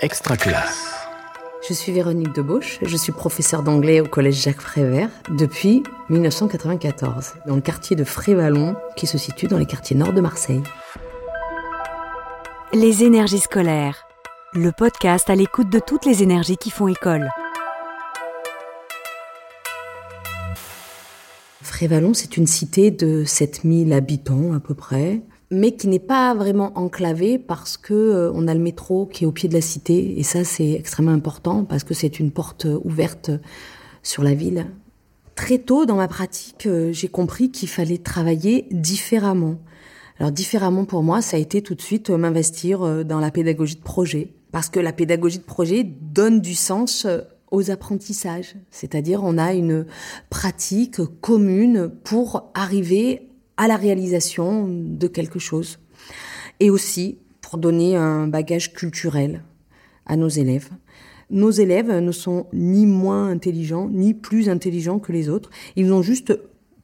Extra classe. Je suis Véronique Debauche, je suis professeure d'anglais au collège Jacques Prévert depuis 1994, dans le quartier de Frévalon, qui se situe dans les quartiers nord de Marseille. Les énergies scolaires, le podcast à l'écoute de toutes les énergies qui font école. Frévalon, c'est une cité de 7000 habitants à peu près, mais qui n'est pas vraiment enclavée parce que euh, on a le métro qui est au pied de la cité et ça c'est extrêmement important parce que c'est une porte ouverte sur la ville. Très tôt dans ma pratique, euh, j'ai compris qu'il fallait travailler différemment. Alors différemment pour moi, ça a été tout de suite euh, m'investir dans la pédagogie de projet parce que la pédagogie de projet donne du sens aux apprentissages, c'est-à-dire on a une pratique commune pour arriver à la réalisation de quelque chose et aussi pour donner un bagage culturel à nos élèves. Nos élèves ne sont ni moins intelligents ni plus intelligents que les autres, ils n'ont juste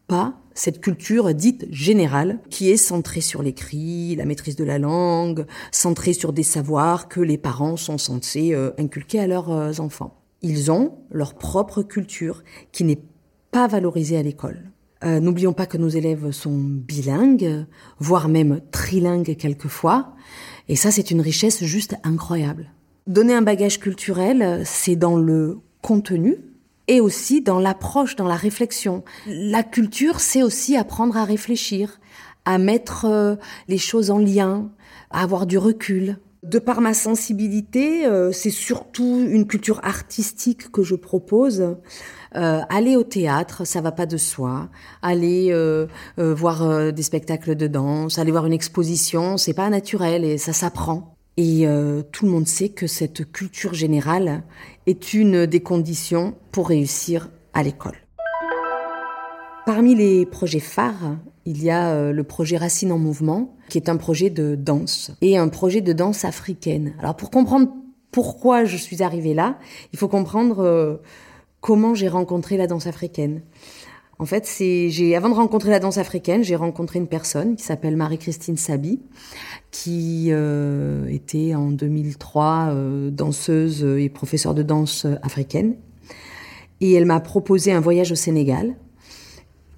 pas cette culture dite générale qui est centrée sur l'écrit, la maîtrise de la langue, centrée sur des savoirs que les parents sont censés euh, inculquer à leurs euh, enfants ils ont leur propre culture qui n'est pas valorisée à l'école. Euh, n'oublions pas que nos élèves sont bilingues, voire même trilingues quelquefois, et ça c'est une richesse juste incroyable. Donner un bagage culturel, c'est dans le contenu et aussi dans l'approche, dans la réflexion. La culture, c'est aussi apprendre à réfléchir, à mettre euh, les choses en lien, à avoir du recul. De par ma sensibilité, euh, c'est surtout une culture artistique que je propose. Euh, aller au théâtre, ça va pas de soi. Aller euh, voir des spectacles de danse, aller voir une exposition, c'est pas naturel et ça s'apprend. Et tout le monde sait que cette culture générale est une des conditions pour réussir à l'école. Parmi les projets phares, il y a euh, le projet Racine en mouvement, qui est un projet de danse et un projet de danse africaine. Alors pour comprendre pourquoi je suis arrivée là, il faut comprendre euh, comment j'ai rencontré la danse africaine. En fait, j'ai avant de rencontrer la danse africaine, j'ai rencontré une personne qui s'appelle Marie-Christine Sabi, qui euh, était en 2003 danseuse et professeure de danse africaine. Et elle m'a proposé un voyage au Sénégal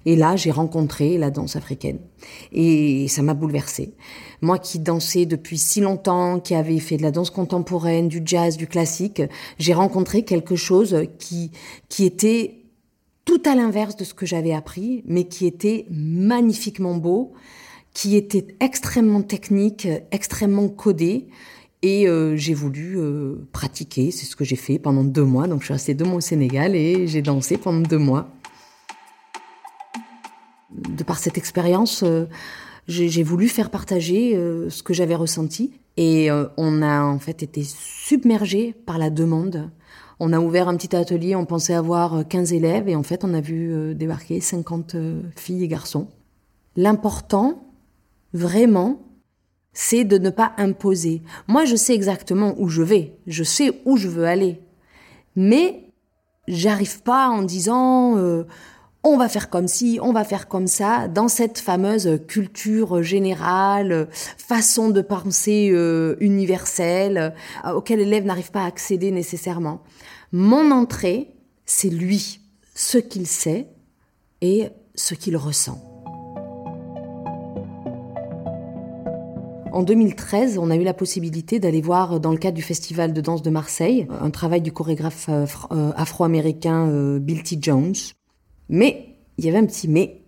et là, j'ai rencontré la danse africaine. Et ça m'a bouleversée. Moi qui dansais depuis si longtemps, qui avait fait de la danse contemporaine, du jazz, du classique, j'ai rencontré quelque chose qui, qui était tout à l'inverse de ce que j'avais appris, mais qui était magnifiquement beau, qui était extrêmement technique, extrêmement codé. Et euh, j'ai voulu euh, pratiquer, c'est ce que j'ai fait pendant deux mois. Donc je suis restée deux mois au Sénégal et j'ai dansé pendant deux mois de par cette expérience, euh, j'ai voulu faire partager euh, ce que j'avais ressenti. Et euh, on a en fait été submergé par la demande. On a ouvert un petit atelier, on pensait avoir 15 élèves et en fait on a vu débarquer 50 filles et garçons. L'important, vraiment, c'est de ne pas imposer. Moi, je sais exactement où je vais, je sais où je veux aller. Mais j'arrive pas en disant on va faire comme ci, on va faire comme ça, dans cette fameuse culture générale, façon de penser euh, universelle, euh, auquel l'élève n'arrive pas à accéder nécessairement. Mon entrée, c'est lui, ce qu'il sait et ce qu'il ressent. En 2013, on a eu la possibilité d'aller voir, dans le cadre du Festival de danse de Marseille, un travail du chorégraphe euh, afro-américain Bill T. Jones, mais il y avait un petit mais,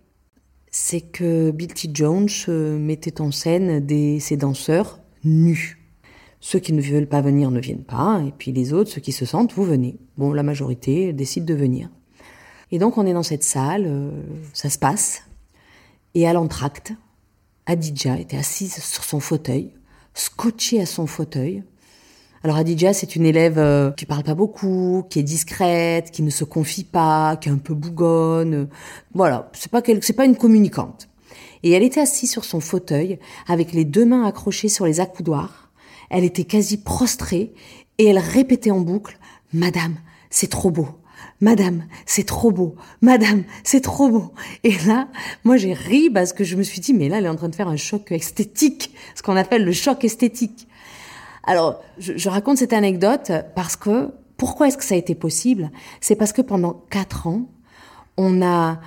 c'est que Bill. Jones euh, mettait en scène des, ses danseurs nus. Ceux qui ne veulent pas venir ne viennent pas, et puis les autres, ceux qui se sentent, vous venez. Bon, la majorité décide de venir. Et donc on est dans cette salle, euh, ça se passe, et à l'entracte, Adidja était assise sur son fauteuil, scotchée à son fauteuil, alors Adidja, c'est une élève euh, qui parle pas beaucoup, qui est discrète, qui ne se confie pas, qui est un peu bougonne. Voilà, c'est pas c'est pas une communicante. Et elle était assise sur son fauteuil avec les deux mains accrochées sur les accoudoirs. Elle était quasi prostrée et elle répétait en boucle "Madame, c'est trop beau." Madame, c'est trop beau. Madame, c'est trop beau. Et là, moi j'ai ri parce que je me suis dit, mais là, elle est en train de faire un choc esthétique, ce qu'on appelle le choc esthétique. Alors, je, je raconte cette anecdote parce que pourquoi est-ce que ça a été possible? C'est parce que pendant quatre ans, on a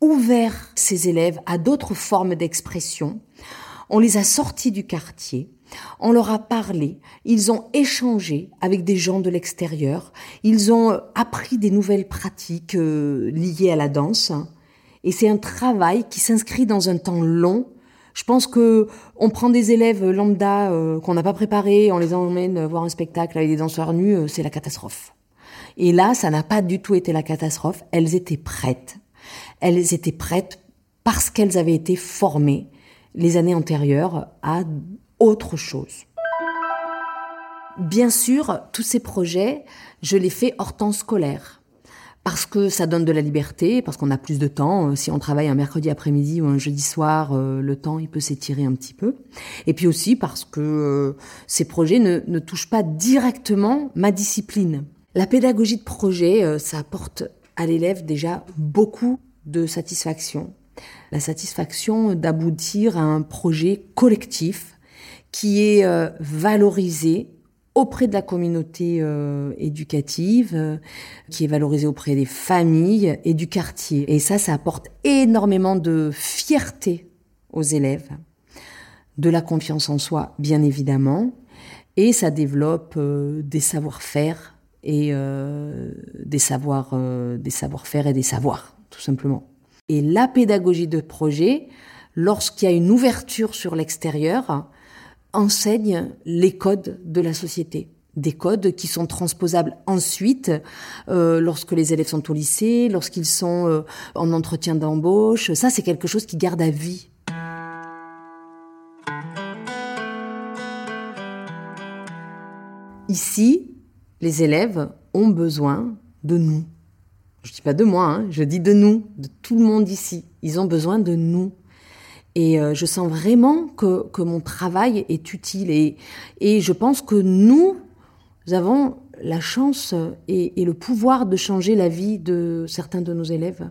ouvert ces élèves à d'autres formes d'expression. On les a sortis du quartier. On leur a parlé, ils ont échangé avec des gens de l'extérieur, ils ont appris des nouvelles pratiques euh, liées à la danse. Et c'est un travail qui s'inscrit dans un temps long. Je pense que on prend des élèves lambda euh, qu'on n'a pas préparés, on les emmène voir un spectacle avec des danseurs nus, euh, c'est la catastrophe. Et là, ça n'a pas du tout été la catastrophe. Elles étaient prêtes. Elles étaient prêtes parce qu'elles avaient été formées les années antérieures à autre chose. Bien sûr, tous ces projets, je les fais hors temps scolaire. Parce que ça donne de la liberté, parce qu'on a plus de temps. Si on travaille un mercredi après-midi ou un jeudi soir, euh, le temps il peut s'étirer un petit peu. Et puis aussi parce que euh, ces projets ne, touchent pas directement ma discipline. La pédagogie de projet, euh, ça apporte à l'élève déjà beaucoup de satisfaction. La satisfaction d'aboutir à un projet collectif qui est euh, valorisé auprès de la communauté euh, éducative, euh, qui est valorisé auprès des familles et du quartier. Et ça, ça apporte énormément de fierté aux élèves, de la confiance en soi, bien évidemment, et ça développe des savoir-faire et des savoir, des savoir-faire et des savoirs, tout simplement. Et la pédagogie de projet, lorsqu'il y a une ouverture sur l'extérieur, enseigne les codes de la société. Des codes qui sont transposables ensuite euh, lorsque les élèves sont au lycée, lorsqu'ils sont euh, en entretien d'embauche. Ça, c'est quelque chose qui garde à vie. Ici, les élèves ont besoin de nous. Je dis pas de moi, hein, je dis de nous, de tout le monde ici. Ils ont besoin de nous. Et euh, je sens vraiment que, que mon travail est utile. Et, et je pense que nous, avons la chance et, et, le pouvoir de changer la vie de certains de nos élèves.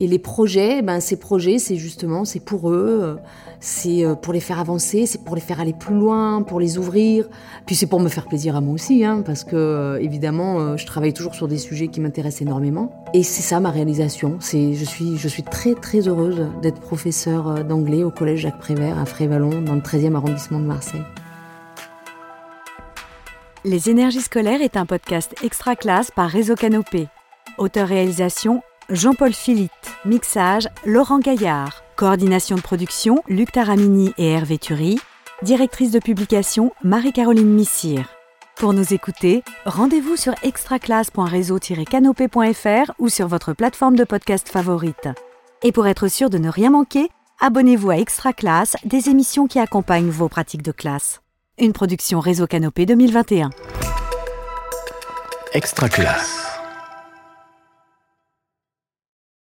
Et les projets, ben ces projets, c'est justement, c'est pour eux, c'est euh, pour les faire avancer, c'est pour les faire aller plus loin, pour les ouvrir. Puis c'est pour me faire plaisir à moi aussi, hein, parce que euh, évidemment, euh, je travaille toujours sur des sujets qui m'intéressent énormément. Et c'est ça ma réalisation. C'est, je suis, je suis très très heureuse d'être professeure d'anglais au collège Jacques Prévert à Frévalon, dans le 13e arrondissement de Marseille. Les énergies scolaires est un podcast extra classe par Réseau Canopé. Auteur-réalisation Jean-Paul Philippe, mixage Laurent Gaillard, coordination de production Luc Taramini et Hervé Thury, directrice de publication Marie-Caroline Missire. Pour nous écouter, rendez-vous sur extraclasse.réseau-canopé.fr ou sur votre plateforme de podcast favorite. Et pour être sûr de ne rien manquer, abonnez-vous à Extra Classe, des émissions qui accompagnent vos pratiques de classe. Une production Réseau Canopé 2021. Extra Classe.